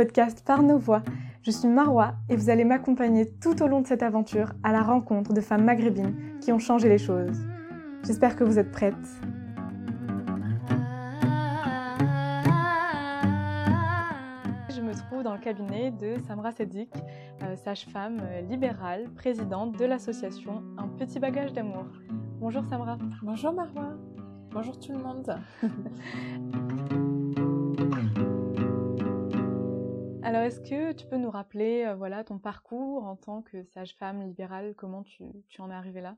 Podcast Par nos voix. Je suis Marwa et vous allez m'accompagner tout au long de cette aventure à la rencontre de femmes maghrébines qui ont changé les choses. J'espère que vous êtes prêtes. Je me trouve dans le cabinet de Samra Sedik, euh, sage-femme euh, libérale, présidente de l'association Un petit bagage d'amour. Bonjour Samra. Bonjour Marwa. Bonjour tout le monde. Alors, est-ce que tu peux nous rappeler euh, voilà, ton parcours en tant que sage-femme libérale? Comment tu, tu, en es arrivée là?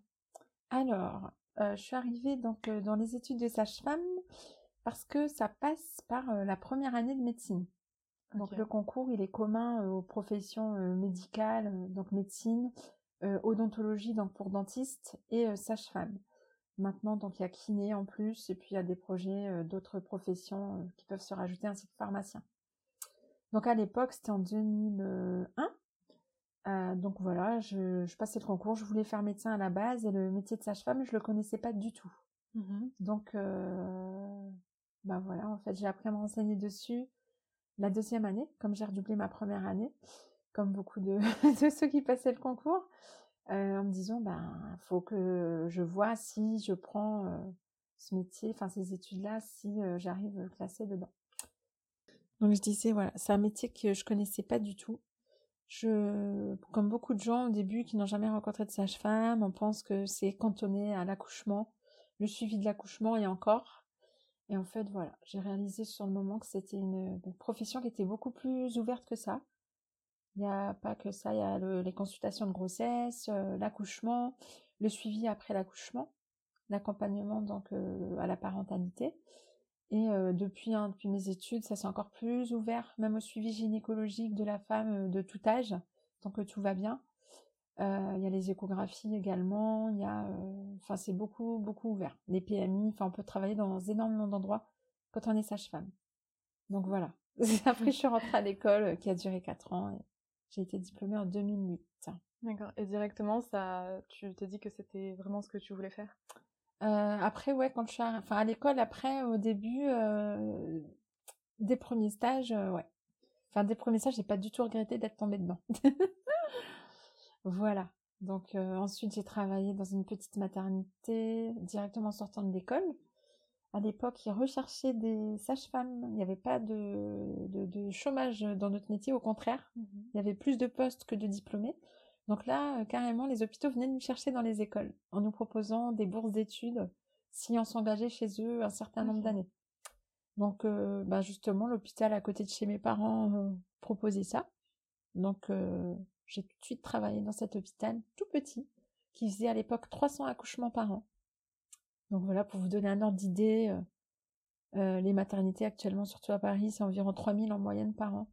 Alors, euh, je suis arrivée donc, euh, dans les études de sage-femme parce que ça passe par la première année de médecine. Donc, le concours, il est commun aux professions médicales, donc médecine, odontologie donc pour dentiste et sage-femme. Maintenant, donc il y a kiné en plus, et puis il y a des projets d'autres professions qui peuvent se rajouter, ainsi que pharmacien. Donc à l'époque, c'était en 2001. Euh, donc voilà, je, je passais le concours, je voulais faire médecin à la base, et le métier de sage-femme, je le connaissais pas du tout. Donc, euh, bah voilà, en fait, j'ai appris à me renseigner dessus la deuxième année, comme j'ai redoublé ma première année, comme beaucoup de, de ceux qui passaient le concours, euh, en me disant, ben, faut que je vois si je prends ce métier, enfin ces études-là, si j'arrive classée dedans. Donc je disais, voilà, c'est un métier que je connaissais pas du tout. Je, comme beaucoup de gens au début qui n'ont jamais rencontré de sage-femme, on pense que c'est cantonné à l'accouchement, le suivi de l'accouchement et encore. Et en fait, voilà, j'ai réalisé sur le moment que c'était une, profession qui était beaucoup plus ouverte que ça. Il n'y a pas que ça, il y a le- les consultations de grossesse, euh, l'accouchement, le suivi après l'accouchement, l'accompagnement donc euh, à la parentalité. Et euh, depuis, hein, depuis mes études, ça s'est encore plus ouvert, même au suivi gynécologique de la femme euh, de tout âge, tant que tout va bien. Euh, Il y a les échographies également, il y a, enfin c'est beaucoup beaucoup ouvert. Les PMI, enfin on peut travailler dans énormément d'endroits quand on est sage-femme. Donc voilà. Après je suis rentrée à l'école qui a duré 4 ans j'ai été diplômée en 2008. D'accord. Et directement, ça, tu t'es dit que c'était vraiment ce que tu voulais faire? Euh, après, ouais, quand je suis, arri- enfin, à l'école, après, au début, euh, des premiers stages, euh, ouais. Enfin, des premiers stages, j'ai pas du tout regretté d'être tombée dedans. Voilà. Donc, euh, ensuite, j'ai travaillé dans une petite maternité directement en sortant de l'école. À l'époque, ils recherchaient des sages-femmes. Il n'y avait pas de, de, de chômage dans notre métier, au contraire. Il y avait plus de postes que de diplômés. Donc là, euh, carrément, les hôpitaux venaient nous chercher dans les écoles en nous proposant des bourses d'études si on s'engageait chez eux un certain nombre d'années. Donc, euh, bah justement, l'hôpital à côté de chez mes parents euh, proposait ça. Donc, euh, j'ai tout de suite travaillé dans cet hôpital tout petit qui faisait à l'époque 300 accouchements par an. Donc voilà, pour vous donner un ordre d'idée, les maternités actuellement, surtout à Paris, c'est environ 3000 en moyenne par an.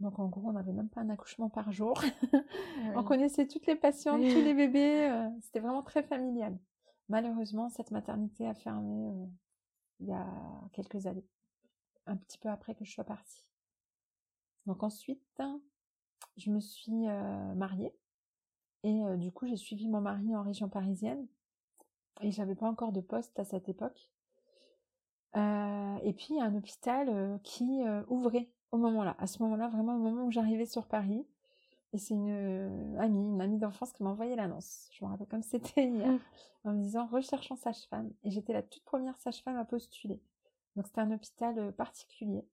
Donc en gros, on n'avait même pas un accouchement par jour. On connaissait toutes les patientes, tous les bébés. euh, C'était vraiment très familial. Malheureusement, cette maternité a fermé euh, il y a quelques années. Un petit peu après que je sois partie. Donc ensuite, je me suis euh, mariée. Et du coup, j'ai suivi mon mari en région parisienne. Et j'avais pas encore de poste à cette époque. Et puis, il y a un hôpital qui ouvrait au moment-là. À ce moment-là, vraiment au moment où j'arrivais sur Paris. Et c'est une euh, amie, une amie d'enfance qui m'a envoyé l'annonce. Je me rappelle comme c'était hier. Mm. En me disant recherchons sage-femme. Et j'étais la toute première sage-femme à postuler. Donc c'était un hôpital euh, particulier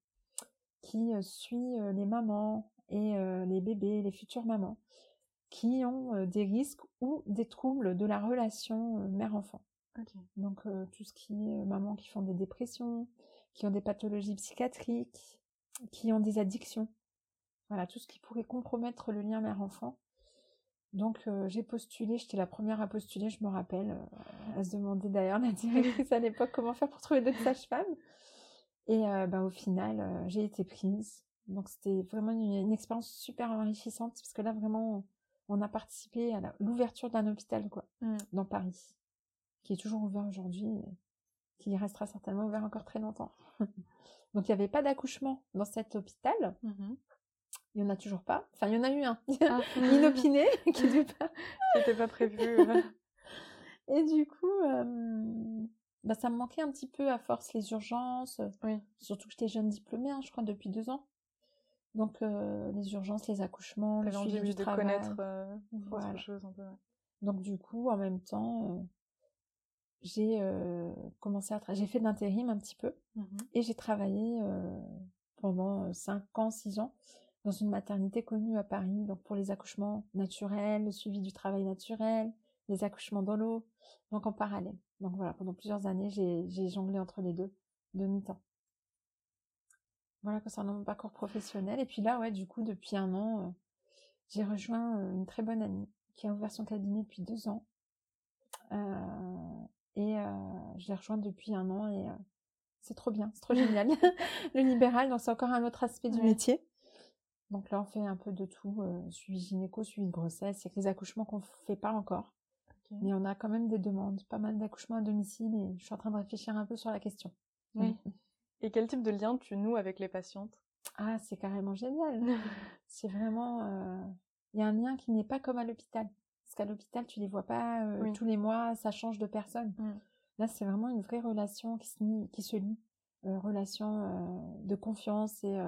qui euh, suit les mamans et les bébés, les futures mamans, qui ont des risques ou des troubles de la relation mère-enfant. Donc euh, tout ce qui est euh, mamans qui font des dépressions, qui ont des pathologies psychiatriques, qui ont des addictions. Voilà, tout ce qui pourrait compromettre le lien mère-enfant. Donc euh, j'ai postulé, j'étais la première à postuler, je me rappelle, euh, à se demander d'ailleurs la directrice à l'époque comment faire pour trouver d'autres sages-femmes. Et euh, bah, au final, euh, j'ai été prise. Donc c'était vraiment une, une expérience super enrichissante parce que là vraiment, on a participé à l'ouverture d'un hôpital quoi, Mm. dans Paris, qui est toujours ouvert aujourd'hui, qui restera certainement ouvert encore très longtemps. Donc il n'y avait pas d'accouchement dans cet hôpital. Mhm. Il n'y en a toujours pas. Enfin, il y en a eu un. Ah. Inopiné, qui dû pas. Prévu. euh. Et du coup, euh, bah, ça me manquait un petit peu à force les urgences. Oui. Surtout que j'étais jeune diplômée, hein, je crois, depuis deux ans. Donc les urgences, les accouchements, le suivi du de travail. connaître voilà. chose un peu. Donc du coup, en même temps, j'ai commencé à j'ai fait de l'intérim un petit peu mmh et j'ai travaillé pendant 5 ans, 6 ans dans une maternité connue à Paris, donc pour les accouchements naturels, le suivi du travail naturel, les accouchements dans l'eau, donc en parallèle. Donc voilà, pendant plusieurs années, j'ai jonglé entre les deux, de mi-temps. Voilà concernant mon parcours professionnel. Et puis là, ouais, du coup, depuis un an, euh, j'ai rejoint euh, une très bonne amie qui a ouvert son cabinet depuis deux ans. Euh, et je l'ai rejointe depuis un an et c'est trop bien, c'est trop génial. le libéral, donc c'est encore un autre aspect du métier. Donc là, on fait un peu de tout, suivi gynéco, suivi de grossesse. C'est que les accouchements qu'on fait pas encore. Mais on a quand même des demandes, pas mal d'accouchements à domicile et je suis en train de réfléchir un peu sur la question. Oui. Et quel type de lien tu noues avec les patientes? Ah, c'est carrément génial. c'est vraiment... Euh, il y a un lien qui n'est pas comme à l'hôpital. Parce qu'à l'hôpital, tu les vois pas euh, tous les mois, ça change de personne. Mmh. Là, c'est vraiment une vraie relation qui se, qui se lie. Euh, relation de confiance et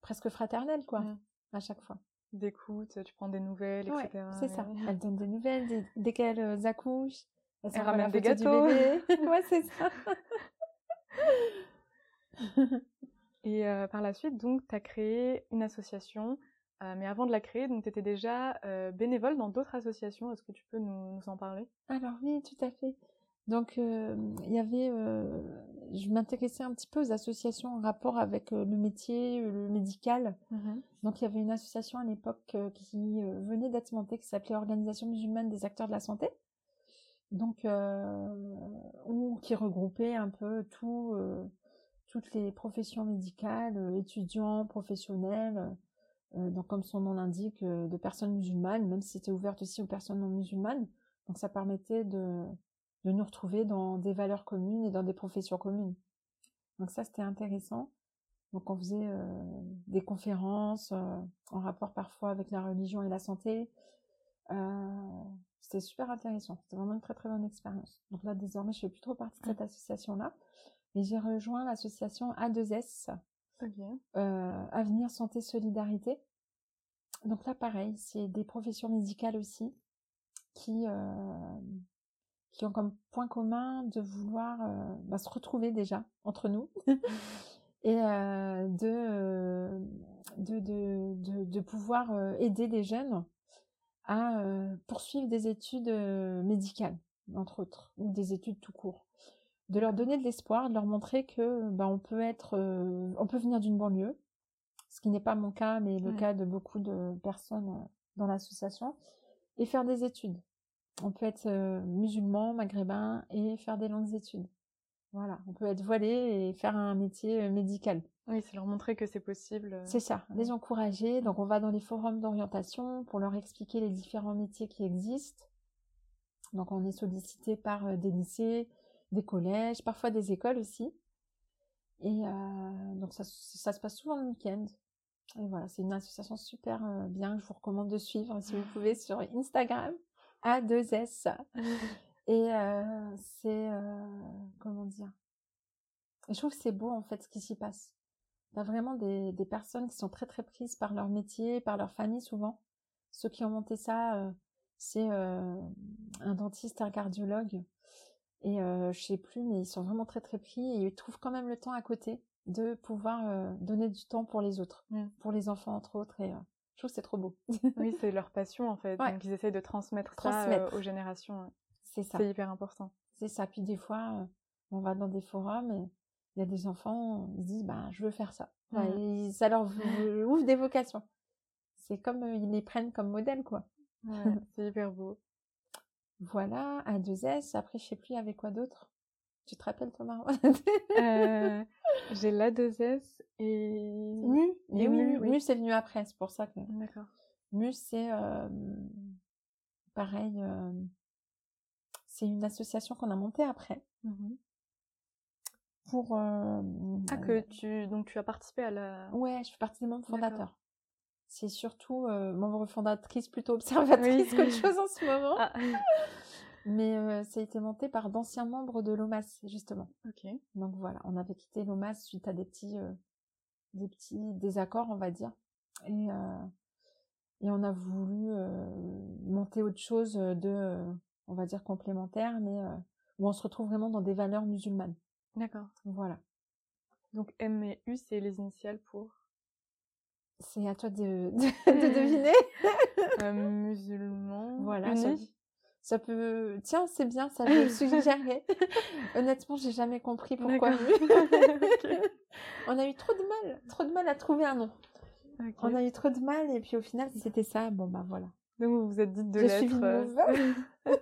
presque fraternelle, quoi, à chaque fois d'écoute, tu prends des nouvelles, etc. C'est ça. Elle donne des nouvelles dès, qu'elles accouchent. Elle, ramène des gâteaux. ouais, c'est ça. Et euh, par la suite, donc, tu as créé une association. Euh, mais avant de la créer, donc tu étais déjà euh, bénévole dans d'autres associations. Est-ce que tu peux nous, en parler? Alors oui, tout à fait. Donc il y avait, je m'intéressais un petit peu aux associations en rapport avec le métier, le médical. Mmh donc il y avait une association à l'époque qui venait d'être montée qui s'appelait Organisation musulmane des acteurs de la santé. Donc qui regroupait un peu tout toutes les professions médicales, euh, étudiants, professionnels, euh, donc comme son nom l'indique, euh, de personnes musulmanes, même si c'était ouvert aussi aux personnes non musulmanes. Donc ça permettait de, de nous retrouver dans des valeurs communes et dans des professions communes. Donc ça c'était intéressant. Donc on faisait des conférences en rapport parfois avec la religion et la santé. c'était super intéressant. C'était vraiment une très très bonne expérience. Donc là désormais je fais plus trop partie de cette association là. Et j'ai rejoint l'association A2S, euh, Avenir Santé Solidarité. Donc là, pareil, c'est des professions médicales aussi qui, euh, qui ont comme point commun de vouloir euh, bah, se retrouver déjà entre nous et de, de, de, de, pouvoir aider les jeunes à poursuivre des études médicales, entre autres, ou des études tout court de leur donner de l'espoir, de leur montrer que bah, on peut être, euh, on peut venir d'une banlieue, ce qui n'est pas mon cas, mais le cas de beaucoup de personnes euh, dans l'association, et faire des études. On peut être euh, musulman, maghrébin et faire des longues études. Voilà, on peut être voilé et faire un métier médical. Oui, c'est leur montrer que c'est possible. C'est ça, les encourager. Donc on va dans les forums d'orientation pour leur expliquer les différents métiers qui existent. Donc on est sollicité par des lycées, des collèges, parfois des écoles aussi. Et euh, donc ça, ça, se passe souvent le week-end. Et voilà, c'est une association super euh, bien que je vous recommande de suivre si vous pouvez sur Instagram, A2S. Et euh, c'est, comment dire, et je trouve que c'est beau en fait ce qui s'y passe. Il y a vraiment des, des, personnes qui sont très très prises par leur métier, par leur famille souvent. Ceux qui ont monté ça, c'est un dentiste, un cardiologue et euh, je sais plus, mais ils sont vraiment très très pris et ils trouvent quand même le temps à côté de pouvoir euh, donner du temps pour les autres, mmh. pour les enfants entre autres. Et euh, je trouve que c'est trop beau. oui, c'est leur passion en fait. Donc ils essayent de transmettre, ça aux générations. C'est ça. C'est hyper important. C'est ça. Puis des fois, on va dans des forums et il y a des enfants, ils disent, bah, je veux faire ça. Mmh. ça leur ouvre des vocations. C'est comme ils les prennent comme modèle, quoi. c'est hyper beau. Voilà, à 2S. Après, je sais plus avec quoi d'autre? Tu te rappelles, Thomas? Euh, J'ai la 2S et... Mu. Et oui, Mu, c'est venu après, c'est pour ça que... D'accord. Mu, c'est... Euh, pareil, euh, c'est une association qu'on a montée après. Mmh pour... ah, que tu... Donc, tu as participé à la... Ouais, je suis partie des membres fondateurs c'est surtout euh, membre fondatrice plutôt observatrice qu'autre chose en ce moment. Ah. Mais euh, ça a été monté par d'anciens membres de l'OMAS, justement. Ok. Donc voilà, on avait quitté l'OMAS suite à des petits, euh, des petits désaccords, on va dire. Et, et on a voulu monter autre chose de, on va dire, complémentaire, mais où on se retrouve vraiment dans des valeurs musulmanes. D'accord. Voilà. Donc M et U, c'est les initiales pour C'est à toi de, de, deviner. euh, musulman. Voilà. Ça, ça, peut. Tiens, c'est bien, ça je suggérerais. Honnêtement, j'ai jamais compris pourquoi. On a eu trop de mal, trop de mal à trouver un nom. Okay. On a eu trop de mal et puis au final, si c'était ça, bon bah voilà. Donc vous vous êtes dit de. Suivi euh...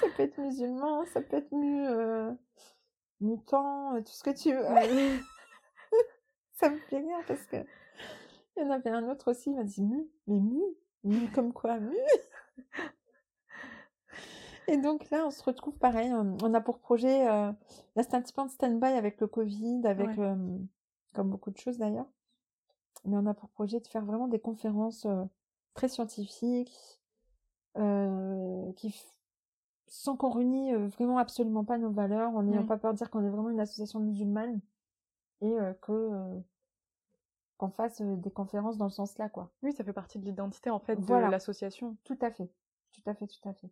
ça peut être musulman, ça peut être mu, euh, mutant, tout ce que tu veux. ça me fait rire parce que il y en avait un autre aussi, il m'a dit mu, mais mu, mu comme quoi mu. Et donc là, on se retrouve pareil. On a pour projet, euh, là c'est un petit peu en stand-by avec le Covid, avec Ouais. euh, comme beaucoup de choses d'ailleurs. Mais on a pour projet de faire vraiment des conférences euh, très scientifiques, qui sans qu'on renie euh, vraiment absolument pas nos valeurs, en n'ayant pas peur de dire qu'on est vraiment une association musulmane et que qu'on fasse des conférences dans le sens là, quoi. Oui, ça fait partie de l'identité en fait Voilà. de l'association. Tout à fait, tout à fait, tout à fait.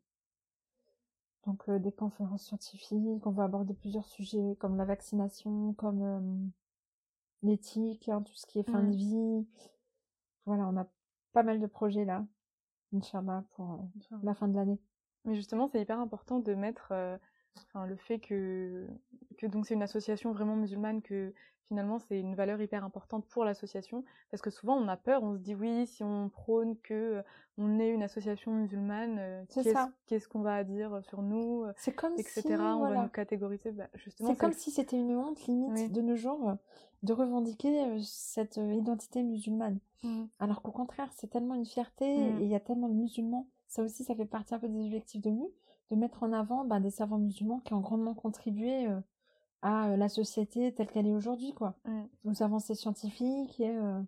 Donc euh, des conférences scientifiques, on va aborder plusieurs sujets comme la vaccination, comme euh, l'éthique, hein, tout ce qui est fin de vie. Voilà, on a pas mal de projets là, Inch'Allah, pour euh, la fin de l'année. Mais justement, c'est hyper important de mettre enfin, le fait que, que donc c'est une association vraiment musulmane, que finalement c'est une valeur hyper importante pour l'association, parce que souvent on a peur, on se dit oui, si on prône que euh, on est une association musulmane, euh, qu'est-ce qu'on va dire sur nous, euh, C'est comme etc. si, on va nous catégoriser. Bah, justement, c'est comme le- si c'était une honte limite Oui. de nos jours euh, de revendiquer euh, cette euh, identité musulmane. Mhm. Alors qu'au contraire, c'est tellement une fierté Mm. et il y a tellement de musulmans. Ça aussi, ça fait partie un peu des objectifs de MU, de mettre en avant ben, des savants musulmans qui ont grandement contribué euh, à euh, la société telle qu'elle est aujourd'hui, quoi. Mm. Aux avancées scientifiques et euh,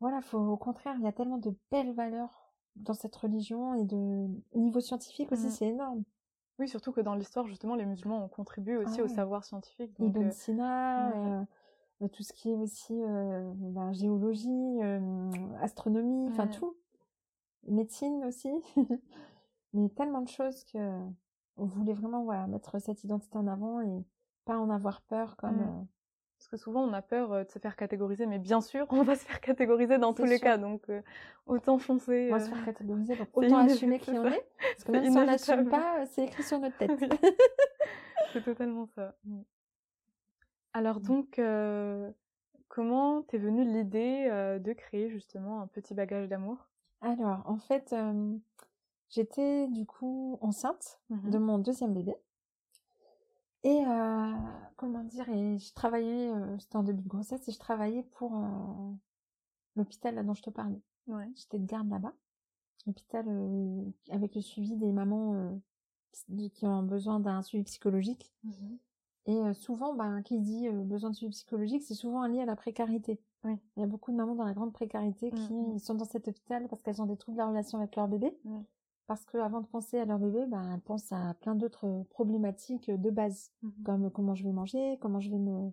voilà, faut au contraire, il y a tellement de belles valeurs dans cette religion et de au niveau scientifique aussi, c'est énorme. Oui, surtout que dans l'histoire, justement, les musulmans ont contribué aussi Ah au ouais. savoir scientifique. Donc, Ibn Sina, ouais. euh, tout ce qui est aussi ben, géologie, astronomie, enfin Ouais. tout. Médecine aussi. Mais tellement de choses que on voulait vraiment voilà, mettre cette identité en avant et pas en avoir peur comme... Mm. euh, Parce que souvent, on a peur euh, de se faire catégoriser, mais bien sûr, on va se faire catégoriser dans tous les cas, donc euh, autant foncer. on va se faire catégoriser, donc autant assumer qui on est. Parce que même si on inévitable. pas, c'est écrit sur notre tête. Oui. C'est totalement ça. Mm. Alors Mm. donc, euh, comment t'es venue l'idée de créer justement un petit bagage d'amour? Alors, en fait, j'étais du coup enceinte Mhm. de mon deuxième bébé. Et euh, comment dire, et je travaillais, euh, c'était en début de grossesse, et je travaillais pour euh, l'hôpital là dont je te parlais. Ouais. J'étais de garde là-bas, l'hôpital euh, avec le suivi des mamans qui qui ont besoin d'un suivi psychologique. Mhm. Et souvent, ben, qui dit besoin de suivi psychologique, c'est souvent lié à la précarité. Oui. Il y a beaucoup de mamans dans la grande précarité qui Mhm. sont dans cet hôpital parce qu'elles ont des troubles de la relation avec leur bébé. Parce qu'avant de penser à leur bébé, ben, elles pensent à plein d'autres problématiques de base, Mhm. comme comment je vais manger, comment je vais me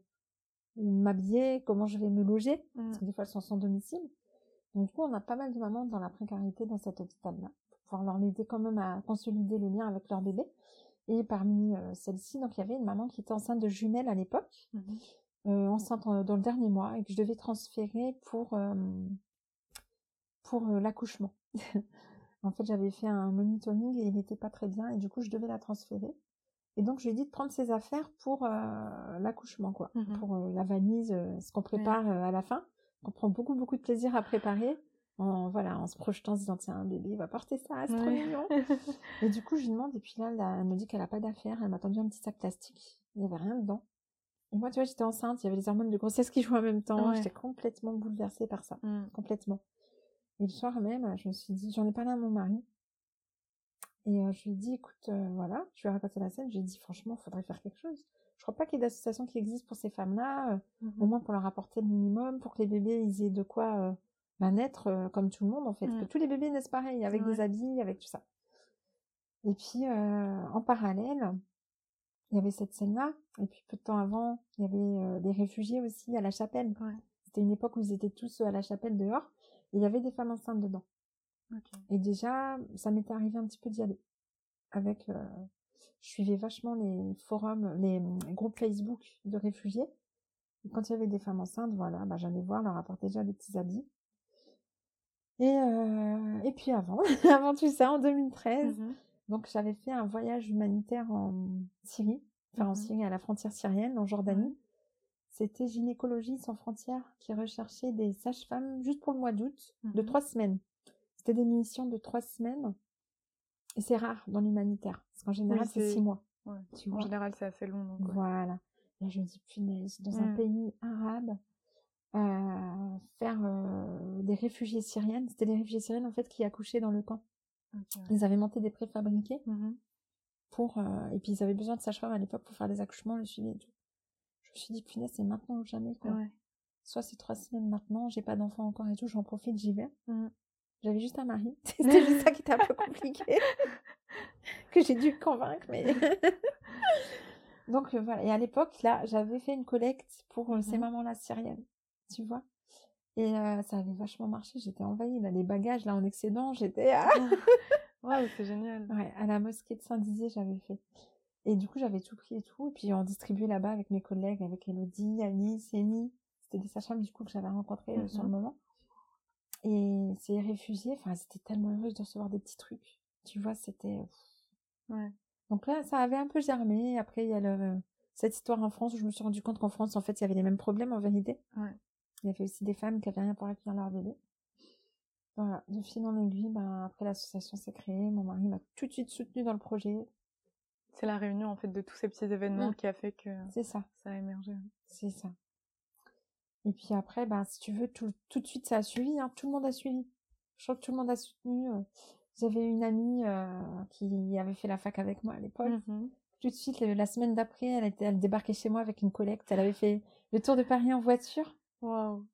m'habiller, comment je vais me loger, Mm. parce que des fois elles sont sans domicile. Donc du coup, on a pas mal de mamans dans la précarité dans cet hôpital-là, pour pouvoir leur aider quand même à consolider le lien avec leur bébé. Et parmi euh, celles-ci, donc il y avait une maman qui était enceinte de jumelles à l'époque, Mhm. euh, enceinte en- dans le dernier mois, et que je devais transférer pour euh, pour l'accouchement. en fait, j'avais fait un monitoring et il n'était pas très bien, et du coup, je devais la transférer. Et donc, je lui ai dit de prendre ses affaires pour euh, l'accouchement, quoi, Mhm. pour euh, la valise, euh, ce qu'on prépare à la fin. On prend beaucoup, beaucoup de plaisir à préparer, en, voilà, en se projetant, en se disant, tiens, un bébé, il va porter ça, c'est trop mignon. Et du coup, je lui demande, et puis là, là, elle me dit qu'elle a pas d'affaires, elle m'a tendu un petit sac plastique, il n'y avait rien dedans. Et moi, tu vois, j'étais enceinte, il y avait les hormones de grossesse qui jouaient en même temps, Ouais. j'étais complètement bouleversée par ça, Mm. complètement. Et le soir même, je me suis dit, j'en ai parlé à mon mari, et euh, je lui ai dit, écoute, euh, voilà, je lui ai raconté la scène, je lui ai dit, franchement, faudrait faire quelque chose. Je crois pas qu'il y ait d'association qui existe pour ces femmes-là, euh, Mhm. au moins pour leur apporter le minimum, pour que les bébés ils aient de quoi bah, naître comme tout le monde en fait, que tous les bébés naissent pareil, avec Ouais. des habits, avec tout ça. Et puis en parallèle, il y avait cette scène-là. Et puis peu de temps avant, il y avait des réfugiés aussi à la chapelle. C'était une époque où ils étaient tous à la chapelle dehors. Et il y avait des femmes enceintes dedans. Et déjà, ça m'était arrivé un petit peu d'y aller. Avec, je suivais vachement les forums, les groupes Facebook de réfugiés. Et quand il y avait des femmes enceintes, voilà, bah, j'allais voir, leur apporter déjà des petits habits. Et, euh, et puis avant, avant tout ça, en 2013, mmh donc j'avais fait un voyage humanitaire en Syrie, enfin en mmh Syrie, à la frontière syrienne, en Jordanie. C'était Gynécologie sans frontières qui recherchait des sages-femmes juste pour le mois d'août, de mmh trois semaines. C'était des missions de trois semaines. Et c'est rare dans l'humanitaire, parce qu'en général, c'est six mois. en général, c'est assez long. Voilà. Là, je me dis, punaise, dans un pays arabe, euh, faire euh, des réfugiés syriennes. C'était des réfugiés syriennes en fait qui accouchaient dans le camp. Ils avaient monté des préfabriqués mmh pour euh, et puis ils avaient besoin de sages-femmes à l'époque pour faire des accouchements, le suivi et tout. Je me suis dit punaise c'est maintenant ou jamais quoi. Soit c'est trois semaines maintenant, j'ai pas d'enfant encore et tout, j'en profite, j'y vais. Mmh. J'avais juste un mari, c'était juste ça qui était un peu compliqué que j'ai dû convaincre mais. Donc voilà et à l'époque là j'avais fait une collecte pour ces mmh mamans là syriennes tu vois. Et ça avait vachement marché, j'étais envahie, là, les bagages, là, en excédent, j'étais... à... ouais, c'est génial. Ouais, à la mosquée de Saint-Dizier, j'avais fait. Et du coup, j'avais tout pris et tout, et puis on distribuait là-bas avec mes collègues, avec Elodie, Annie, Séni. C'était des sages du coup, que j'avais rencontrés sur le mmh moment. Et ces réfugiés, enfin, c'était tellement heureuse de recevoir des petits trucs. Tu vois, c'était... Ouais. Donc là, ça avait un peu germé. Après, il y a le, cette histoire en France où je me suis rendu compte qu'en France, en fait, il y avait les mêmes problèmes en vérité. Ouais. Il y avait aussi des femmes qui avaient rien pour accueillir leur bébé. Voilà, de fil en aiguille, ben, après l'association s'est créée, mon mari m'a tout de suite soutenu dans le projet. C'est la réunion en fait de tous ces petits événements mmh. qui a fait que c'est ça. ça a émergé. C'est ça. Et puis après, ben, si tu veux, tout, tout de suite ça a suivi, hein, tout le monde a suivi. Je crois que tout le monde a soutenu. Euh. J'avais une amie euh, qui avait fait la fac avec moi à l'époque. Mmh tout de suite, la semaine d'après, elle, était, elle débarquait chez moi avec une collecte. Elle avait fait le tour de Paris en voiture.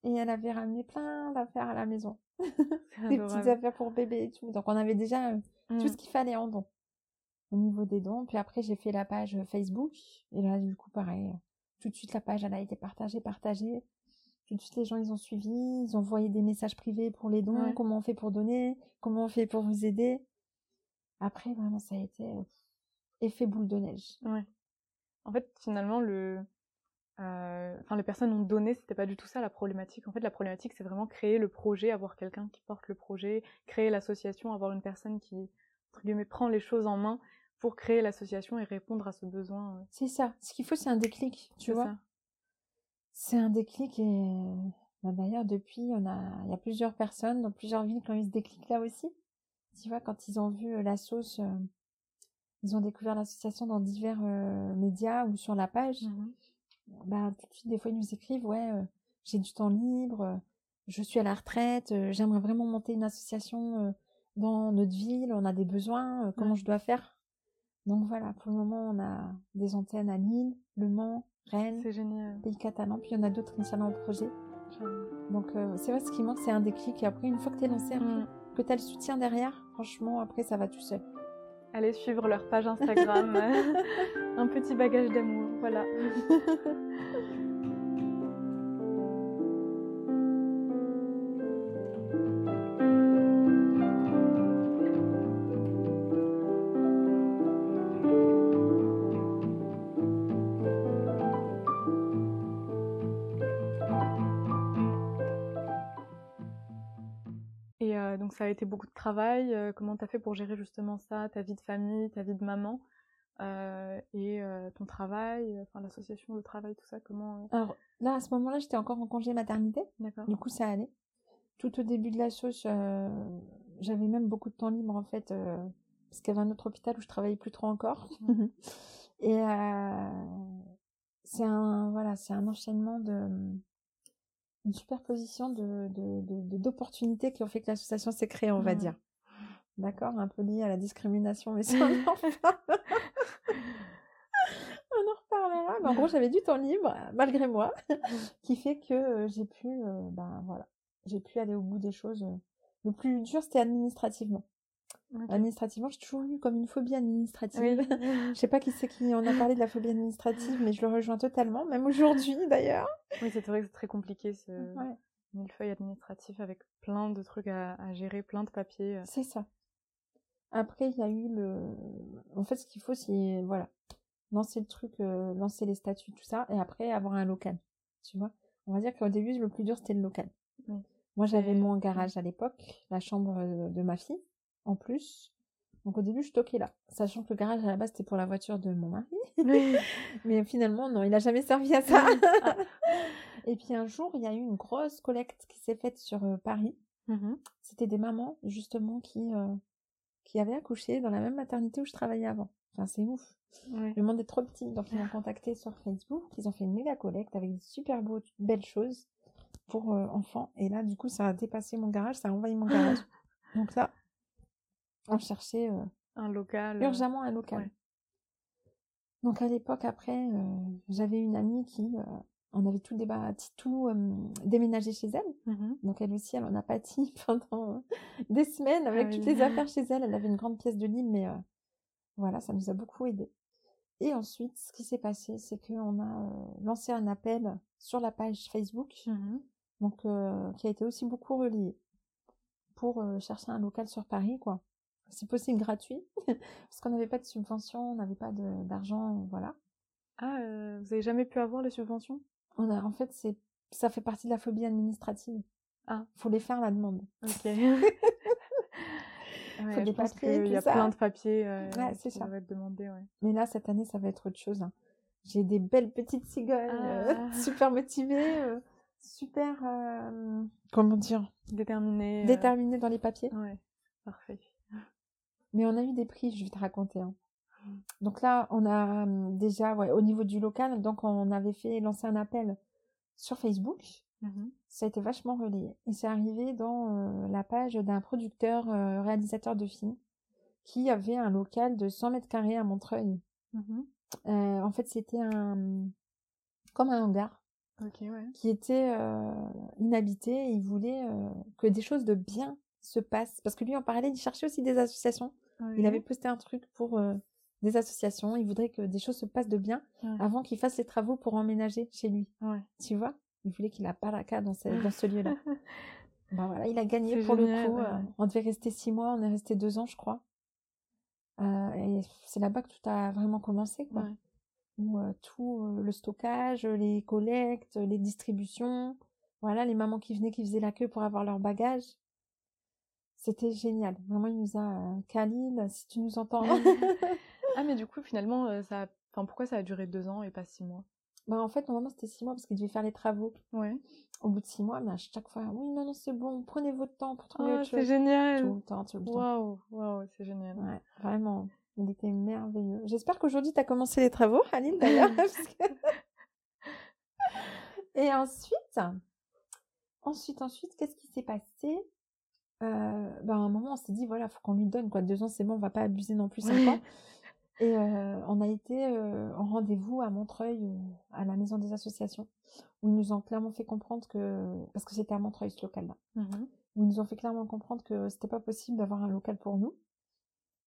Et elle avait ramené plein d'affaires à la maison. Des petites affaires pour bébé et tout. Donc on avait déjà euh, tout ce mmh. qu'il fallait en dons. Au niveau des dons. Puis après j'ai fait la page Facebook. Et là du coup pareil. Tout de suite la page elle a été partagée, partagée. Tout de suite les gens ils ont suivi. Ils ont envoyé des messages privés pour les dons. Comment on fait pour donner? Comment on fait pour vous aider? Après vraiment ça a été euh, effet boule de neige. Ouais. En fait finalement le euh, enfin, les personnes ont donné, c'était pas du tout ça la problématique. En fait, la problématique, c'est vraiment créer le projet, avoir quelqu'un qui porte le projet, créer l'association, avoir une personne qui, entre guillemets, prend les choses en main pour créer l'association et répondre à ce besoin. Euh. C'est ça. Ce qu'il faut, c'est un déclic, tu vois. C'est un déclic et bah, d'ailleurs, depuis, on a, il y a plusieurs personnes dans plusieurs villes qui ont eu ce déclic-là aussi. Tu vois, quand ils ont vu euh, la sauce, ils ont découvert l'association dans divers médias ou sur la page. Bah, tout de suite, des fois, ils nous écrivent, ouais, euh, j'ai du temps libre, euh, je suis à la retraite, euh, j'aimerais vraiment monter une association dans notre ville, on a des besoins, comment je dois faire? Donc voilà, pour le moment, on a des antennes à Lille, Le Mans, Rennes, Pays Catalan, puis il y en a d'autres initialement au projet. Donc c'est vrai, ce qui manque, c'est un déclic. Et après, une fois que tu es lancé, mmh. que tu as le soutien derrière, franchement, après, ça va tout seul. Allez suivre leur page Instagram. un petit bagage d'amour, voilà. été beaucoup de travail. Euh, comment tu as fait pour gérer justement ça, ta vie de famille, ta vie de maman euh, et euh, ton travail, enfin l'association, le travail, tout ça Comment Alors là, à ce moment-là, j'étais encore en congé maternité. D'accord. Du coup, ça allait. Tout au début de la sauce, j'avais même beaucoup de temps libre en fait, parce qu'il y avait un autre hôpital où je travaillais plus trop encore. Mmh. et c'est un voilà, c'est un enchaînement de une superposition de, d'opportunités qui ont fait que l'association s'est créée, on va mmh. dire. D'accord Un peu lié à la discrimination, mais ça, on en on en reparlera. Mais en gros, j'avais du temps libre, malgré moi, qui fait que euh, j'ai pu, euh, ben voilà, j'ai pu aller au bout des choses. Le plus dur, c'était administrativement. Administrativement, j'ai toujours eu comme une phobie administrative. je sais pas qui c'est qui en a parlé de la phobie administrative, mais je le rejoins totalement, même aujourd'hui d'ailleurs. Oui, c'est vrai que c'est très compliqué ce millefeuille administratif avec plein de trucs à, gérer, plein de papiers. Euh. C'est ça. Après, il y a eu le. En fait, ce qu'il faut, c'est voilà, lancer le truc, euh, lancer les statuts, tout ça, et après avoir un local. Tu vois On va dire qu'au début, le plus dur, c'était le local. Moi, j'avais mon garage à l'époque, la chambre euh, de ma fille, en plus. Donc au début, je stockais là, sachant que le garage à la base c'était pour la voiture de mon mari. Mais finalement, non, il n'a jamais servi à ça. Ah. Et puis un jour, il y a eu une grosse collecte qui s'est faite sur euh, Paris. Mmh c'était des mamans justement qui euh, qui avaient accouché dans la même maternité où je travaillais avant. Enfin, c'est ouf. Le monde est trop petit, donc ils m'ont contacté sur Facebook. Ils ont fait une méga collecte avec des super beaux, belles choses pour euh, enfants. Et là, du coup, ça a dépassé mon garage, ça a envahi mon garage. Donc là, on cherchait euh, un local. Euh, urgemment un local. Donc à l'époque, après, j'avais une amie qui, on avait tout débattu, tout déménagé chez elle. Mmh Donc elle aussi, elle en a pâti pendant des semaines avec ah toutes les affaires chez elle. Elle avait une grande pièce de lit, mais voilà, ça nous a beaucoup aidé. Et ensuite, ce qui s'est passé, c'est qu'on a lancé un appel sur la page Facebook, mmh donc qui a été aussi beaucoup relié pour chercher un local sur Paris, quoi. Si possible gratuit, parce qu'on n'avait pas de subvention, on n'avait pas d'argent, voilà. Ah, vous avez jamais pu avoir les subventions? On a, en fait, c'est, ça fait partie de la phobie administrative. Ah. Faut les faire la demande. Ok. faut des papiers, il y a plein de papiers ouais, qui ça. être demandés. Ouais. Mais là, cette année, ça va être autre chose. Hein. J'ai des belles petites cigognes, ah. super motivées super, euh, comment dire? Déterminé. Euh. Déterminé dans les papiers. Ouais, parfait. Mais on a eu des prix, je vais te raconter. Hein. Donc là, on a hum, déjà, ouais, au niveau du local, donc on avait fait lancer un appel sur Facebook. Mmh Ça a été vachement relayé. Et c'est arrivé dans euh, la page d'un producteur réalisateur de films qui avait un local de 100 mètres carrés à Montreuil. Mmh en fait, c'était un comme un hangar qui était euh, inhabité et il voulait euh, que des choses de bien se passent. Parce que lui, en parallèle, il cherchait aussi des associations. Il avait posté un truc pour euh, des associations. Il voudrait que des choses se passent de bien avant qu'il fasse les travaux pour emménager chez lui. Tu vois? Il voulait qu'il a pas la cas dans ce, dans ce lieu-là. ben voilà, il a gagné pour le coup. on devait rester six mois, on est resté deux ans, je crois. et c'est là-bas que tout a vraiment commencé, quoi où tout le stockage, les collectes, les distributions, voilà, les mamans qui venaient, qui faisaient la queue pour avoir leur bagage. C'était génial. Vraiment, il nous a Khalil, si tu nous entends. ah, mais du coup, finalement, ça, enfin, pourquoi ça a duré deux ans et pas six mois? Bah, en fait, normalement, c'était six mois parce qu'il devait faire les travaux. Ouais. Au bout de six mois, mais à chaque fois, oui, non, non, c'est bon, prenez votre temps pour trouver autre chose. C'est génial. Tout le temps, tout le temps. Waouh, waouh, c'est génial. Ouais, vraiment. Il était merveilleux. J'espère qu'aujourd'hui, tu as commencé les travaux, Aline, d'ailleurs. Et ensuite, ensuite, ensuite, qu'est-ce qui s'est passé? Euh, ben, À un moment, on s'est dit, voilà, faut qu'on lui donne, quoi. Deux ans, c'est bon, on va pas abuser non plus cinq ans. Et euh, on a été euh, en rendez-vous à Montreuil, à la maison des associations, où ils nous ont clairement fait comprendre que, parce que c'était à Montreuil ce local-là, mmh où ils nous ont fait clairement comprendre que c'était pas possible d'avoir un local pour nous,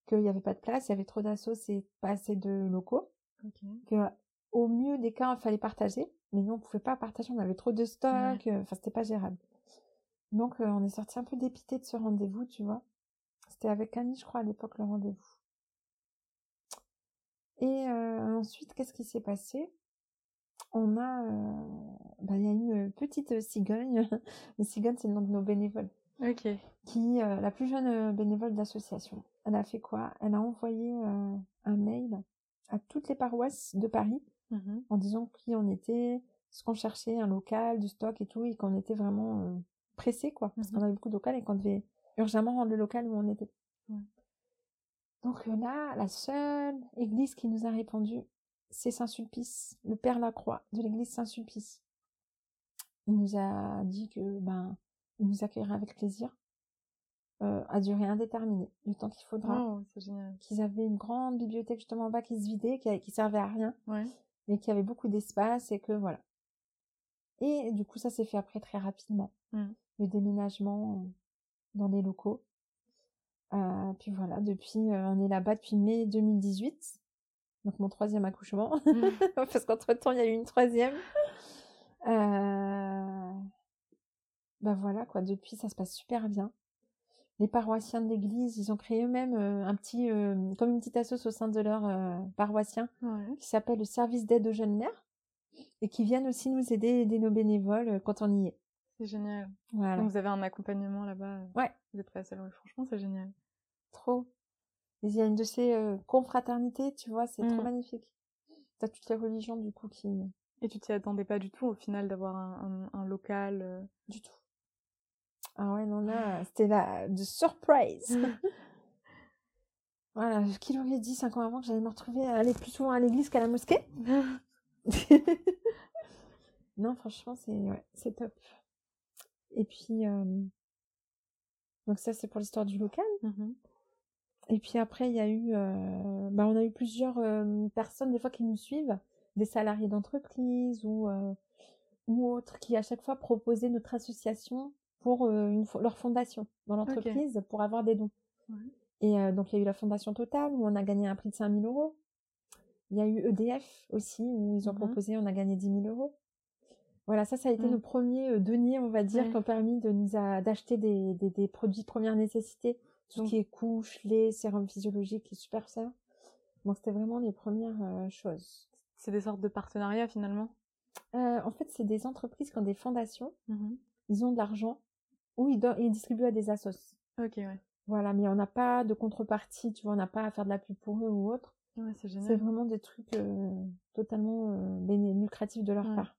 qu'il n'y avait pas de place, il y avait trop d'assauts et pas assez de locaux. Que, au mieux des cas, il fallait partager, mais nous, on pouvait pas partager, on avait trop de stock, enfin, c'était pas gérable. Donc, euh, on est sorti un peu dépité de ce rendez-vous, tu vois. C'était avec Annie, je crois, à l'époque, le rendez-vous. Et euh, ensuite, qu'est-ce qui s'est passé? On a, bah, il y a une petite cigogne. Les cigognes, c'est le nom de nos bénévoles. Ok. Qui, la plus jeune bénévole d'association elle a fait quoi? Elle a envoyé euh, un mail à toutes les paroisses de Paris mmh en disant qui on était, ce qu'on cherchait, un local, du stock et tout, et qu'on était vraiment euh, pressé, quoi, parce qu'on mmh avait beaucoup de local et qu'on devait urgemment rendre le local où on était. Donc euh, là, la seule église qui nous a répondu, c'est Saint-Sulpice, le Père Lacroix de l'église Saint-Sulpice. Il nous a dit que ben il nous accueillerait avec plaisir euh, à durée indéterminée, le temps qu'il faudra. Oh, Qu'ils avaient une grande bibliothèque justement en bas qui se vidait, qui, qui servait à rien, mais qui avait beaucoup d'espace et que voilà. Et du coup, ça s'est fait après très rapidement. Mmh. Le déménagement euh, dans les locaux. Euh, puis voilà, depuis, euh, on est là-bas depuis mai 2018. Donc mon troisième accouchement. Mmh. Parce qu'entre-temps, il y a eu une troisième. Euh... Ben voilà, quoi. Depuis, ça se passe super bien. Les paroissiens de l'église, ils ont créé eux-mêmes un petit, comme une petite assoce au sein de leurs paroissiens Ouais. qui s'appelle le service d'aide aux jeunes mères et qui viennent aussi nous aider, aider nos bénévoles quand on y est. C'est génial. Voilà. Donc vous avez un accompagnement là-bas. euh, Ouais. Vous êtes pas seul. Ouais, franchement, c'est génial. Trop. Il y a une de ces euh, confraternités, tu vois, c'est trop Mm. magnifique. T'as toutes les religions du coup qui... Et tu t'y attendais pas du tout au final d'avoir un, un, un local. euh, Du tout. Ah ouais, non, là, c'était la de surprise. voilà, qui l'aurait dit cinq ans avant que j'allais me retrouver à aller plus souvent à l'église qu'à la mosquée? Non, franchement, c'est ouais, c'est top. Et puis, euh, donc ça, c'est pour l'histoire du local. Mhm. Et puis après, il y a eu, euh, bah, on a eu plusieurs euh, personnes des fois qui nous suivent, des salariés d'entreprise ou ou autres, qui à chaque fois proposaient notre association pour une fo- leur fondation dans l'entreprise pour avoir des dons. Ouais. Et euh, donc il y a eu la fondation Total où on a gagné un prix de 5000 euros. Il y a eu EDF aussi où ils ont Mhm. proposé, on a gagné 10 000 euros. Voilà, ça, ça a été Mm. nos premiers euh, deniers, on va dire, Ouais. qui ont permis de nous d'acheter des, des, des produits de première nécessité, tout ce qui est couches, lait, sérum physiologique, les super ça. Donc c'était vraiment les premières euh, choses. C'est des sortes de partenariats finalement? Euh, en fait, c'est des entreprises qui ont des fondations, Mhm. ils ont de l'argent, ou ils, distribuent à des assos. Ok, ouais. Voilà, mais on n'a pas de contrepartie, tu vois, on n'a pas à faire de la pub pour eux ou autre. Ouais, c'est C'est génial. vraiment des trucs euh, totalement lucratifs de leur Ouais. part.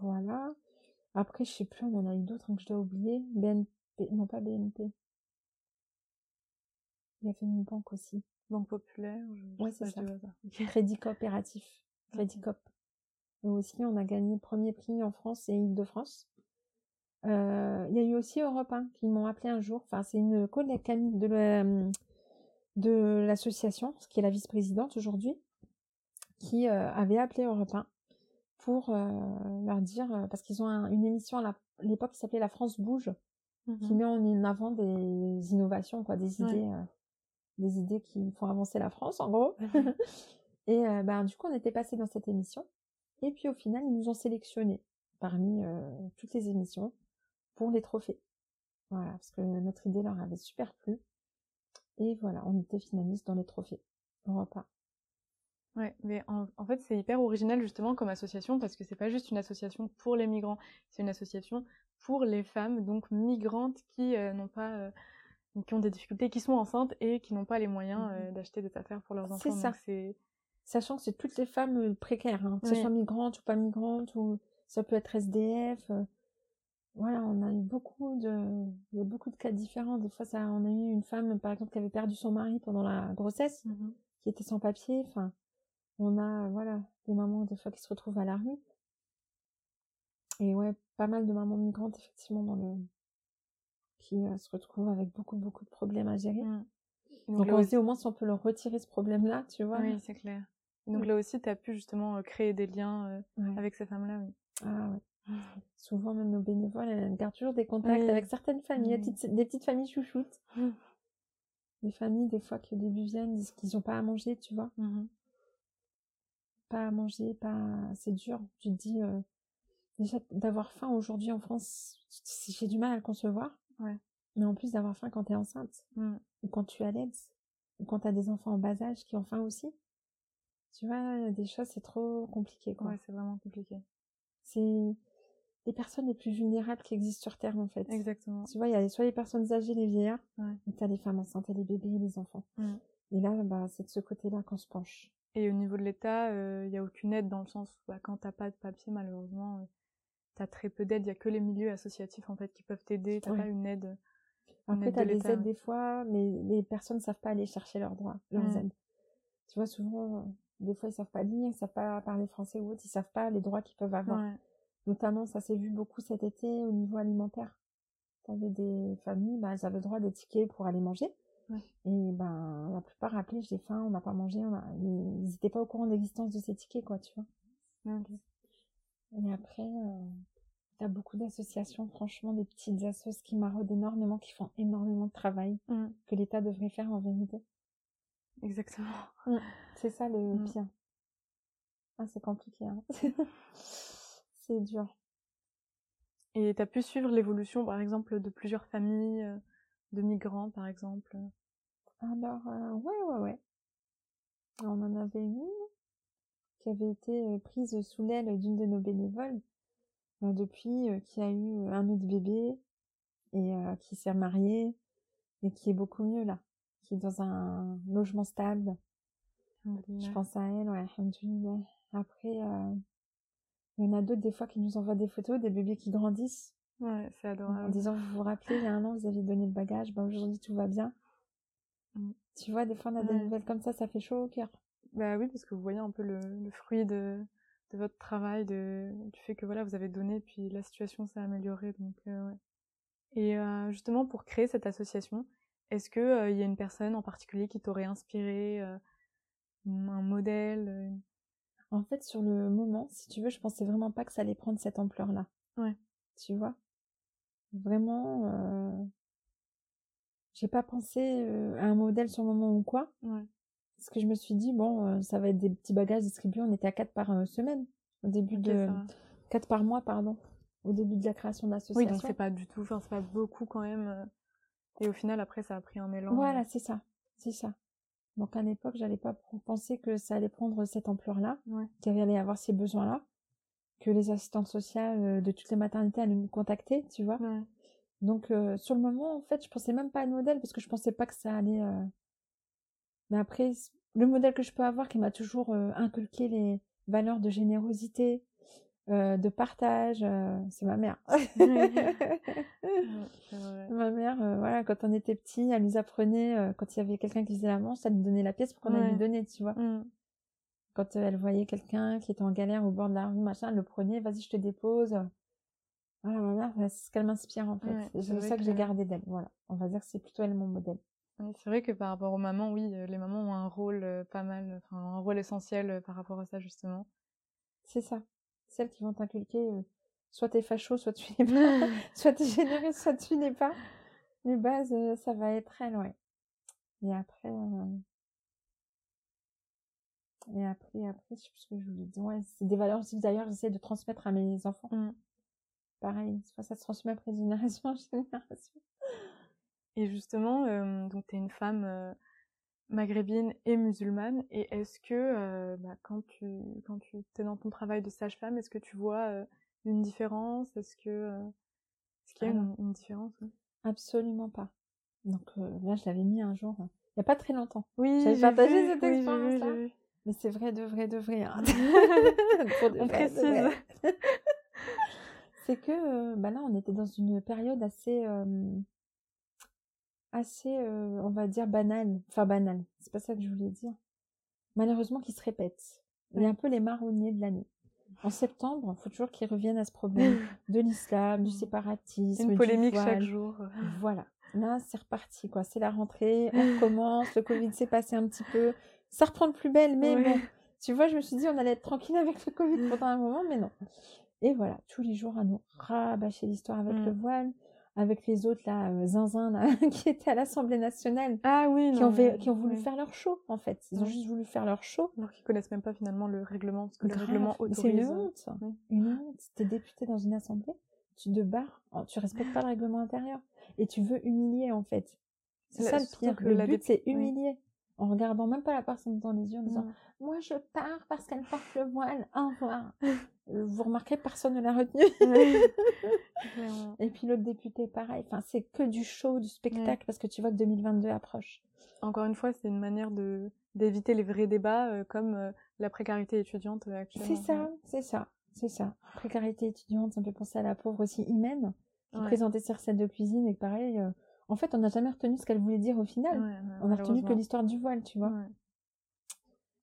Voilà. Après, je sais plus, on en a eu d'autres hein, que je dois oublier. BNP, non pas BNP. Il y avait une banque aussi. Banque populaire. Je, Ouais, c'est ça. Crédit coopératif. Crédit. Coop. Et aussi, on a gagné premier prix en France et Île-de-France. Euh, Il y a eu aussi Europe 1 qui m'ont appelé un jour. Enfin, c'est une collègue Camille de la- de l'association, qui est la vice-présidente aujourd'hui, qui euh, avait appelé Europe 1 pour euh, leur dire, euh, parce qu'ils ont un- une émission à l'époque qui s'appelait La France bouge, qui Mhm. met en avant des innovations, quoi, des Ouais. idées, euh, des idées qui font avancer la France, en gros. Et ben, du coup, on était passé dans cette émission. Et puis au final, ils nous ont sélectionnés parmi euh, toutes les émissions pour les trophées. Voilà, parce que notre idée leur avait super plu. Et voilà, on était finaliste dans les trophées. Europe 1. Ouais, mais en, en fait, c'est hyper original justement comme association parce que c'est pas juste une association pour les migrants, c'est une association pour les femmes donc migrantes qui euh, n'ont pas, euh, qui ont des difficultés, qui sont enceintes et qui n'ont pas les moyens euh, d'acheter des affaires pour leurs C'est enfants. ça. Donc c'est Sachant que c'est toutes les femmes précaires, hein, que ce soit migrantes ou pas migrantes, ou ça peut être SDF. voilà, on a eu beaucoup de, il y a beaucoup de cas différents. Des fois, ça, on a eu une femme, par exemple, qui avait perdu son mari pendant la grossesse, Mhm. qui était sans papier. Enfin, on a, voilà, des mamans, des fois, qui se retrouvent à la rue. Et ouais, pas mal de mamans migrantes, effectivement, dans le, qui euh, se retrouvent avec beaucoup, beaucoup de problèmes à gérer. Mm. Et Donc, là on se aussi- dit, au moins, si on peut leur retirer ce problème-là, tu vois. oui, c'est clair. Donc là aussi, tu as pu justement euh, créer des liens euh, Ouais. avec ces femmes-là. Oui. Ah ouais. Souvent, même nos bénévoles, elles gardent toujours des contacts Oui. avec certaines familles, des Oui. petites, des petites familles chouchoutes. Mm. Des familles, des fois, qui au début viennent, disent qu'ils n'ont pas à manger, tu vois. Mhm. Pas à manger, pas. C'est dur. Tu te dis, euh, déjà, d'avoir faim aujourd'hui en France, j'ai du mal à le concevoir. Ouais. Mais en plus, d'avoir faim quand t'es enceinte, Mm. ou quand tu allaites, ou quand t'as des enfants en bas âge qui ont faim aussi. Tu vois, des choses, c'est trop compliqué, quoi. Ouais, c'est vraiment compliqué. C'est les personnes les plus vulnérables qui existent sur Terre, en fait. Exactement. Tu vois, il y a soit les personnes âgées, les vieillards, Ouais. t'as les femmes enceintes, les bébés les enfants. Mm. Et là, bah, c'est de ce côté-là qu'on se penche. Et au niveau de l'État, il n'y a aucune aide dans le sens où bah, quand t'as pas de papier, malheureusement, tu as très peu d'aide. Il n'y a que les milieux associatifs en fait qui peuvent t'aider. T'as Ouais. pas une aide. Après, aide t'as de des aides des fois, mais les personnes ne savent pas aller chercher leurs droits, leurs Mm. aides. Tu vois, souvent, euh, des fois, ils savent pas lire, ils savent pas parler français ou autre, ils savent pas les droits qu'ils peuvent avoir. Ouais. Notamment, ça s'est vu beaucoup cet été au niveau alimentaire. T'avais des familles, bah, elles avaient le droit des tickets pour aller manger. Ouais. Et ben, la plupart appelaient, j'ai faim, on n'a pas mangé, on a... ils n'étaient pas au courant de l'existence de ces tickets, quoi, tu vois. Et après, euh, T'as beaucoup d'associations, franchement, des petites assos qui maraudent énormément, qui font énormément de travail, Mmh. que l'État devrait faire en vérité. Exactement. C'est ça le Mmh. pire. Ah, c'est compliqué, hein. C'est dur. Et tu as pu suivre l'évolution, par exemple, de plusieurs familles, euh, de migrants, par exemple Alors, euh, ouais, ouais, ouais. On en avait une qui avait été euh, prise sous l'aile d'une de nos bénévoles euh, depuis, euh, qui a eu un autre bébé et qui s'est mariée et qui est beaucoup mieux là, qui est dans un logement stable. Je pense à elle, ouais. Après, il y en a d'autres des fois qui nous envoient des photos des bébés qui grandissent Ouais, c'est en adorable. disant vous vous rappelez, il y a un an vous aviez donné le bagage, bah aujourd'hui tout va bien. Mm. Tu vois, des fois on a des nouvelles comme ça, ça fait chaud au cœur. Bah oui, parce que vous voyez un peu le, le fruit de, de votre travail, de, du fait que voilà, vous avez donné, puis la situation s'est améliorée. Donc, euh, ouais. Et euh, justement, pour créer cette association, est-ce que euh, il y a une personne en particulier qui t'aurait inspiré, euh, un modèle En fait, sur le moment, si tu veux, je pensais vraiment pas que ça allait prendre cette ampleur-là. Ouais. Tu vois? Vraiment, euh... j'ai pas pensé euh, à un modèle sur le moment ou quoi. Ouais. Parce que je me suis dit, bon, euh, ça va être des petits bagages distribués. On était à 4 par euh, semaine, au début de. ça va. 4 par mois, pardon. Au début de la création de Oui, l'association. donc c'est pas du tout, enfin c'est pas beaucoup quand même. Et au final, après, ça a pris un élan. Voilà, c'est ça. C'est ça. Donc à l'époque, j'allais pas penser que ça allait prendre cette ampleur-là, Ouais. qu'il y allait avoir ces besoins-là, que les assistantes sociales euh, de toutes les maternités allaient nous contacter, tu vois. Ouais. Donc euh, sur le moment, en fait, je pensais même pas à un modèle parce que je pensais pas que ça allait. euh, Mais après, le modèle que je peux avoir qui m'a toujours euh, inculqué les valeurs de générosité, de partage, c'est ma mère. Ma mère, voilà, quand on était petit, elle nous apprenait, quand il y avait quelqu'un qui faisait la manche, elle nous donnait la pièce pour qu'on aille lui donner, tu vois. Mm. Quand euh, elle voyait quelqu'un qui était en galère au bord de la rue, machin, elle le prenait, vas-y, je te dépose. Voilà, ma mère, c'est ce qu'elle m'inspire, en fait. Ouais, c'est ça que j'ai gardé d'elle, voilà. On va dire que c'est plutôt elle mon modèle. C'est vrai que par rapport aux mamans, oui, euh, les mamans ont un rôle euh, pas mal, enfin un rôle essentiel par rapport à ça justement. C'est ça. Celles qui vont t'inculquer, euh, soit t'es facho, soit tu n'es pas, soit t'es généreux, soit tu n'es pas. Les bases, euh, ça va être elle, ouais. Et après, euh, et après, après, je sais plus ce que je voulais dire. Ouais, c'est des valeurs aussi, d'ailleurs, j'essaie de transmettre à mes enfants. Mm. Pareil, ça se transmet après de génération en génération. Et justement, euh, donc tu es une femme euh, maghrébine et musulmane, et est-ce que euh, bah, quand tu quand tu es dans ton travail de sage-femme, est-ce que tu vois une différence? Est-ce que est-ce qu'il y a une, une différence oui Absolument pas. Donc là, je l'avais mis un jour, hein. il n'y a pas très longtemps. Oui, J'avais j'ai partagé cette expérience-là. Mais c'est vrai de vrai de vrai. hein. De On vrai, précise. c'est que euh, bah là, on était dans une période assez, euh, assez, euh, on va dire banale. Enfin banale. C'est pas ça que je voulais dire. Malheureusement, qui se répète. Il y a un peu les marronniers de l'année. En septembre, il faut toujours qu'ils reviennent à ce problème de l'islam, du séparatisme, Une du polémique chaque jour. Voilà. Là, c'est reparti, quoi. C'est la rentrée, on recommence, le Covid s'est passé un petit peu. Ça reprend de plus belle, mais Ouais. bon. Tu vois, je me suis dit, on allait être tranquille avec le Covid pendant un moment, mais non. Et voilà, tous les jours à nous rabâcher l'histoire avec Mm. le voile, avec les autres, là, euh, zinzin, là, qui étaient à l'Assemblée nationale, Ah oui, qui non, ont, fait- mais- qui ont voulu faire leur show, en fait. Ils ont Ouais. juste voulu faire leur show. Alors qu'ils connaissent même pas finalement le règlement, parce que le Grave. règlement Mais autorise. C'est une honte. oui. Une honte. T'es député dans une assemblée, tu te barres, tu respectes pas le règlement intérieur. Et tu veux humilier, en fait. C'est ça le pire. que Le la but, c'est humilier. En regardant même pas la personne dans les yeux, en disant Non. Moi, je pars parce qu'elle porte le voile. Au revoir. Euh, Vous remarquez, personne ne l'a retenu. Et puis l'autre député, pareil. Enfin, c'est que du show, du spectacle, parce que tu vois que 2022 approche. Encore une fois, c'est une manière de d'éviter les vrais débats, euh, comme euh, la précarité étudiante actuellement. C'est ça, c'est ça, c'est ça. Précarité étudiante, ça me fait penser à la pauvre aussi Imen, qui Ouais. présentait ses recettes de cuisine et que pareil, euh, en fait, on n'a jamais retenu ce qu'elle voulait dire au final. Ouais, ouais, on a retenu que l'histoire du voile, tu vois. Ouais.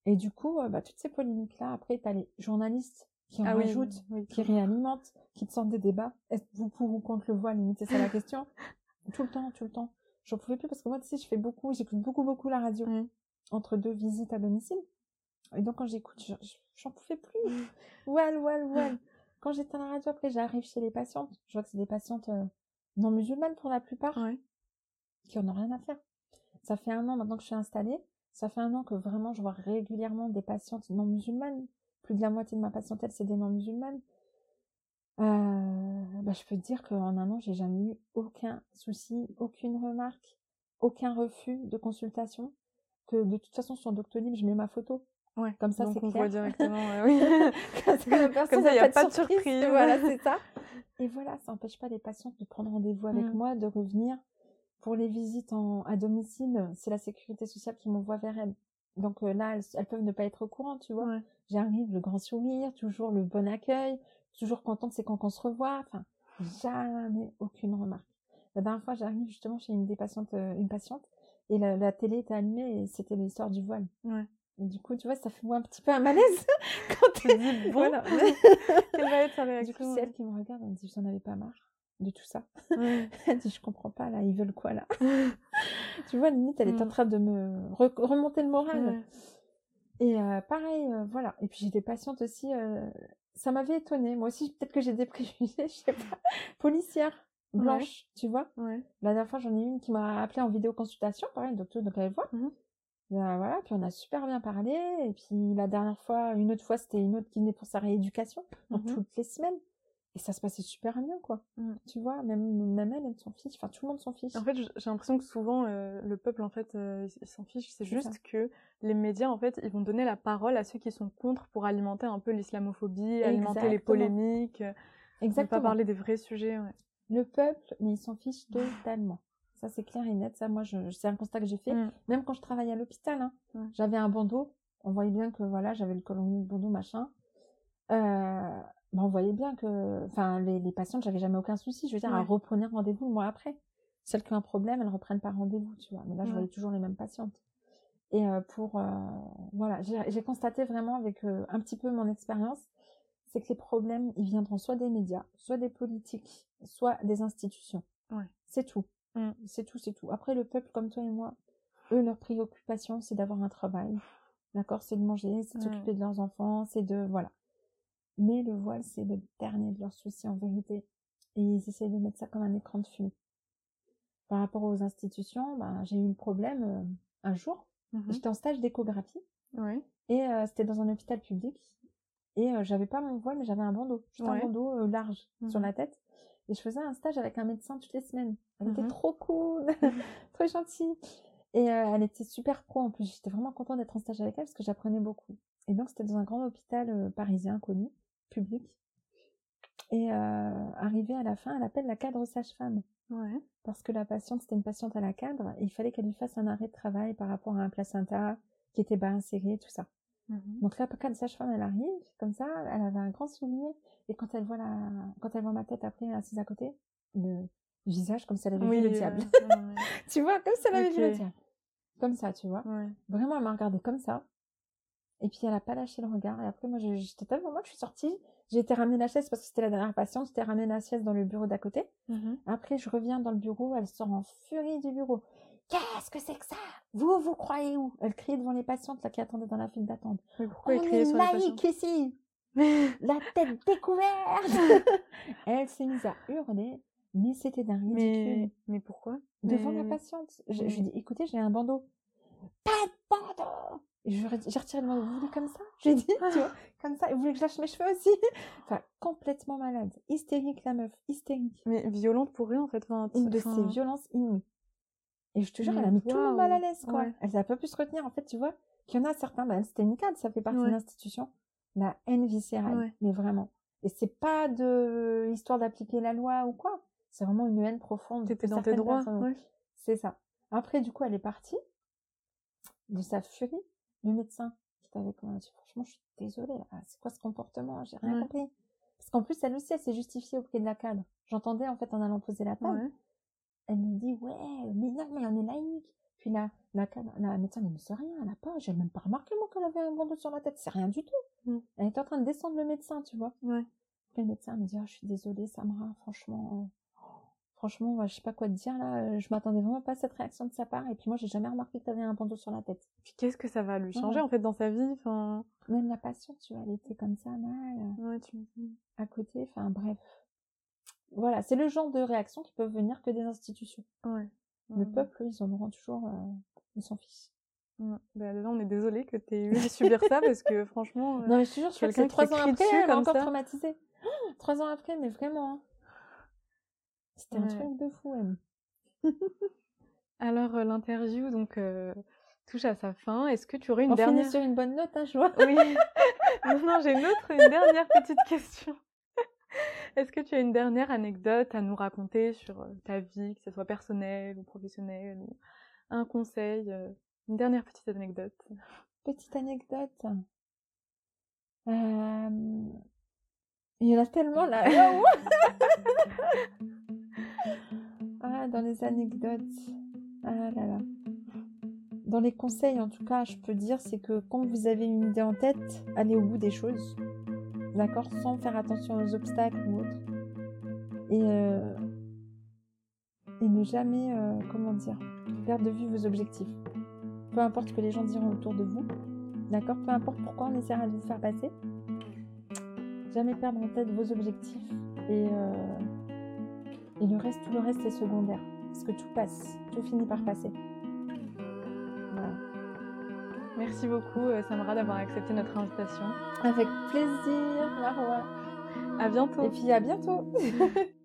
Et du coup, euh, bah, toutes ces polémiques-là, après, t'as les journalistes qui en Ah rajoutent, oui, qui réalimentent, qui te sortent des débats. Est-ce que vous pour ou contre le voile Limite, c'est ça la question. tout le temps, tout le temps. J'en pouvais plus parce que moi, tu sais, je fais beaucoup, j'écoute beaucoup, beaucoup la radio Mm. entre deux visites à domicile. Et donc, quand j'écoute, je- je- j'en pouvais plus. Voile, voile, voile. quand j'étais à la radio, après, j'arrive chez les patientes. Je vois que c'est des patientes euh, non musulmanes pour la plupart, qui en ont rien à faire. Ça fait un an maintenant que je suis installée. Ça fait un an que vraiment je vois régulièrement des patientes non musulmanes. Plus de la moitié de ma patientèle, c'est des non musulmanes. Euh, bah, je peux te dire qu'en un an, j'ai jamais eu aucun souci, aucune remarque, aucun refus de consultation. Que de toute façon, sur Doctolib, je mets ma photo. Ouais, comme ça, c'est clair. voit directement. oui. comme ça, il n'y a, pas de surprise. Voilà, c'est ça. Et voilà, ça n'empêche pas les patientes de prendre rendez-vous avec mmh. moi, de revenir. Pour les visites en, à domicile, c'est la sécurité sociale qui m'envoie vers elles. Donc euh, là, elles, peuvent ne pas être au courant, tu vois. J'arrive, le grand sourire, toujours le bon accueil, toujours contente, c'est quand on se revoit. Enfin, jamais aucune remarque. La dernière fois, j'arrive justement chez une des patientes, euh, une patiente, et la, télé était allumée et c'était l'histoire du voile. Ouais. Et du coup, tu vois, ça fait moi un petit peu un malaise quand tu dis bon. Voilà. Quelle va être sa réaction Du coup, c'est elle qui me regarde, elle me dit, vous en avez pas marre de tout ça. elle dit, je comprends pas, là, ils veulent quoi, là? Tu vois, limite, elle est en mm. train de me remonter le moral. Et euh, pareil, euh, voilà. Et puis j'ai des patientes aussi, euh, ça m'avait étonnée. Moi aussi, peut-être que j'ai des préjugés, je sais pas. Policière, blanche, tu vois? La dernière fois, j'en ai une qui m'a appelé en vidéoconsultation, pareil, docteur donc elle voit. Mmh ben, voilà, puis on a super bien parlé. Et puis la dernière fois, une autre fois, c'était une autre qui venait pour sa rééducation, donc mmh toutes les semaines. Et ça se passait super bien, quoi. Mmh. Tu vois, même, même elle, elle s'en fiche. Enfin, tout le monde s'en fiche. En fait, j'ai l'impression que souvent, euh, le peuple, en fait, euh, il s'en fiche. C'est juste que les médias, en fait, ils vont donner la parole à ceux qui sont contre pour alimenter un peu l'islamophobie, alimenter les polémiques. Exactement. pas parler des vrais sujets, ouais. Le peuple, mais il s'en fiche totalement. Ça, c'est clair et net. Ça, moi, c'est un constat que j'ai fait. Mmh. Même quand je travaillais à l'hôpital, hein, j'avais un bandeau. On voyait bien que, voilà, j'avais le colon de bandeau, machin. Euh, on voyait bien que, enfin, les, les patientes, j'avais jamais aucun souci. Je veux dire, à reprendre rendez-vous le mois après. Celles qui ont un problème, elles reprennent pas rendez-vous, tu vois. Mais là, je voyais toujours les mêmes patientes. Et euh, pour, euh, voilà, j'ai constaté vraiment avec euh, un petit peu mon expérience, c'est que les problèmes, ils viendront soit des médias, soit des politiques, soit des institutions. Ouais. C'est tout. Mmh. C'est tout, c'est tout. Après, le peuple, comme toi et moi, eux, leur préoccupation, c'est d'avoir un travail. D'accord C'est de manger, c'est de s'occuper de leurs enfants, c'est de, voilà. Mais le voile, c'est le dernier de leurs soucis en vérité. Et ils essayent de mettre ça comme un écran de fumée. Par rapport aux institutions, bah, j'ai eu le problème euh, un jour. Mmh J'étais en stage d'échographie. Et euh, c'était dans un hôpital public. Et euh, j'avais pas mon voile, mais j'avais un bandeau. Juste un bandeau large sur mmh la tête. Et je faisais un stage avec un médecin toutes les semaines. Elle était mmh trop cool, trop gentille. Et elle était super pro en plus. J'étais vraiment contente d'être en stage avec elle parce que j'apprenais beaucoup. Et donc c'était dans un grand hôpital parisien connu public. Et euh, arrivée à la fin, elle appelle la cadre sage-femme. Ouais. Parce que la patiente, c'était une patiente à la cadre, et il fallait qu'elle lui fasse un arrêt de travail par rapport à un placenta qui était bas inséré, tout ça. Mhm. Donc la cadre sage-femme, elle arrive, comme ça, elle avait un grand sourire, et quand elle voit la, quand elle voit ma tête après assise à côté, le visage comme si elle avait vu le diable. tu vois, comme si elle avait vu le diable. Comme ça, tu vois. Vraiment, elle m'a regardé comme ça. Et puis elle a pas lâché le regard. Et après, moi, j'étais tellement moi, je suis sortie. J'ai été ramener la chaise parce que c'était la dernière patiente. J'étais ramené la chaise dans le bureau d'à côté. Mm-hmm. Après, je reviens dans le bureau. Elle sort en furie du bureau. Qu'est-ce que c'est que ça? Vous, vous croyez où? Elle criait devant les patientes là qui attendaient dans la file d'attente. pourquoi elle criait sur les patientes? ici La tête découverte Elle s'est mise à hurler. Mais c'était d'un ridicule. Mais, mais pourquoi? Devant la patiente. Je, je lui dis, écoutez, j'ai un bandeau. Pas de bandeau j'ai retiré le bandeau. Vous voulez comme ça? J'ai dit, tu vois, comme ça. Et vous voulez que je lâche mes cheveux aussi? Enfin, complètement malade. Hystérique, la meuf. Hystérique. Mais violente pour rien, en fait. Enfin, Une de ces violences inouïes. Et je te jure, elle a mis tout le monde mal à l'aise, quoi. Elle n'a pas pu se retenir. En fait, tu vois, qu'il y en a certains, bah, c'était une cadre, ça fait partie de l'institution. La haine viscérale. Mais vraiment. Et c'est pas de histoire d'appliquer la loi ou quoi. C'est vraiment une haine profonde. T'étais dans tes droits. C'est ça. Après, du coup, elle est partie de sa furie le médecin qui avec moi, dit, franchement, je suis désolée, c'est quoi ce comportement J'ai rien compris. Parce qu'en plus, elle aussi, elle s'est justifiée auprès de la cadre. J'entendais, en fait, en allant poser la table. Elle me dit, ouais, mais non, mais on est laïque. Puis là, la cadre, la médecin, mais c'est rien, elle a pas, j'ai même pas remarqué, moi, qu'elle avait un bandeau sur la tête. C'est rien du tout. Mm. Elle était en train de descendre le médecin, tu vois. Ouais. Puis le médecin me dit, oh, je suis désolée, Samra, franchement, Franchement, je sais pas quoi te dire là. Je m'attendais vraiment pas à cette réaction de sa part. Et puis moi, j'ai jamais remarqué que tu avais un bandeau sur la tête. Puis qu'est-ce que ça va lui changer en fait dans sa vie enfin... Même la passion, tu vois, elle était comme ça, mal. Ouais, tu me dis. À côté, enfin bref. Voilà, c'est le genre de réaction qui peuvent venir que des institutions. Ouais. Le peuple, ils en auront toujours. Euh, ils s'en fichent. Ouais. Bah, là, on est désolé que tu aies eu à subir ça parce que franchement. Non, mais je te jure, je c'est trois ans après, elle est encore traumatisée. trois ans après, mais vraiment. Hein. C'était un truc de fou, elle. Alors, euh, l'interview, donc, euh, touche à sa fin. Est-ce que tu aurais une on dernière... finit sur une bonne note, hein, je vois. Oui. non, j'ai une autre, une dernière petite question. Est-ce que tu as une dernière anecdote à nous raconter sur euh, ta vie, que ce soit personnelle ou professionnelle, ou un conseil, une dernière petite anecdote? Petite anecdote. Euh... Il y en a tellement là. Dans les anecdotes. Ah là là. Dans les conseils, en tout cas, je peux dire, c'est que quand vous avez une idée en tête, allez au bout des choses. D'accord Sans faire attention aux obstacles ou autres. Et, euh, et ne jamais, euh, comment dire, perdre de vue vos objectifs. Peu importe ce que les gens diront autour de vous. D'accord Peu importe pourquoi on essaiera de vous faire passer jamais perdre en tête vos objectifs et, euh, et le reste, tout le reste est secondaire. Parce que tout passe, tout finit par passer. Voilà. Merci beaucoup euh, Samara d'avoir accepté notre invitation. Avec plaisir Marwa. À bientôt. Et puis à bientôt.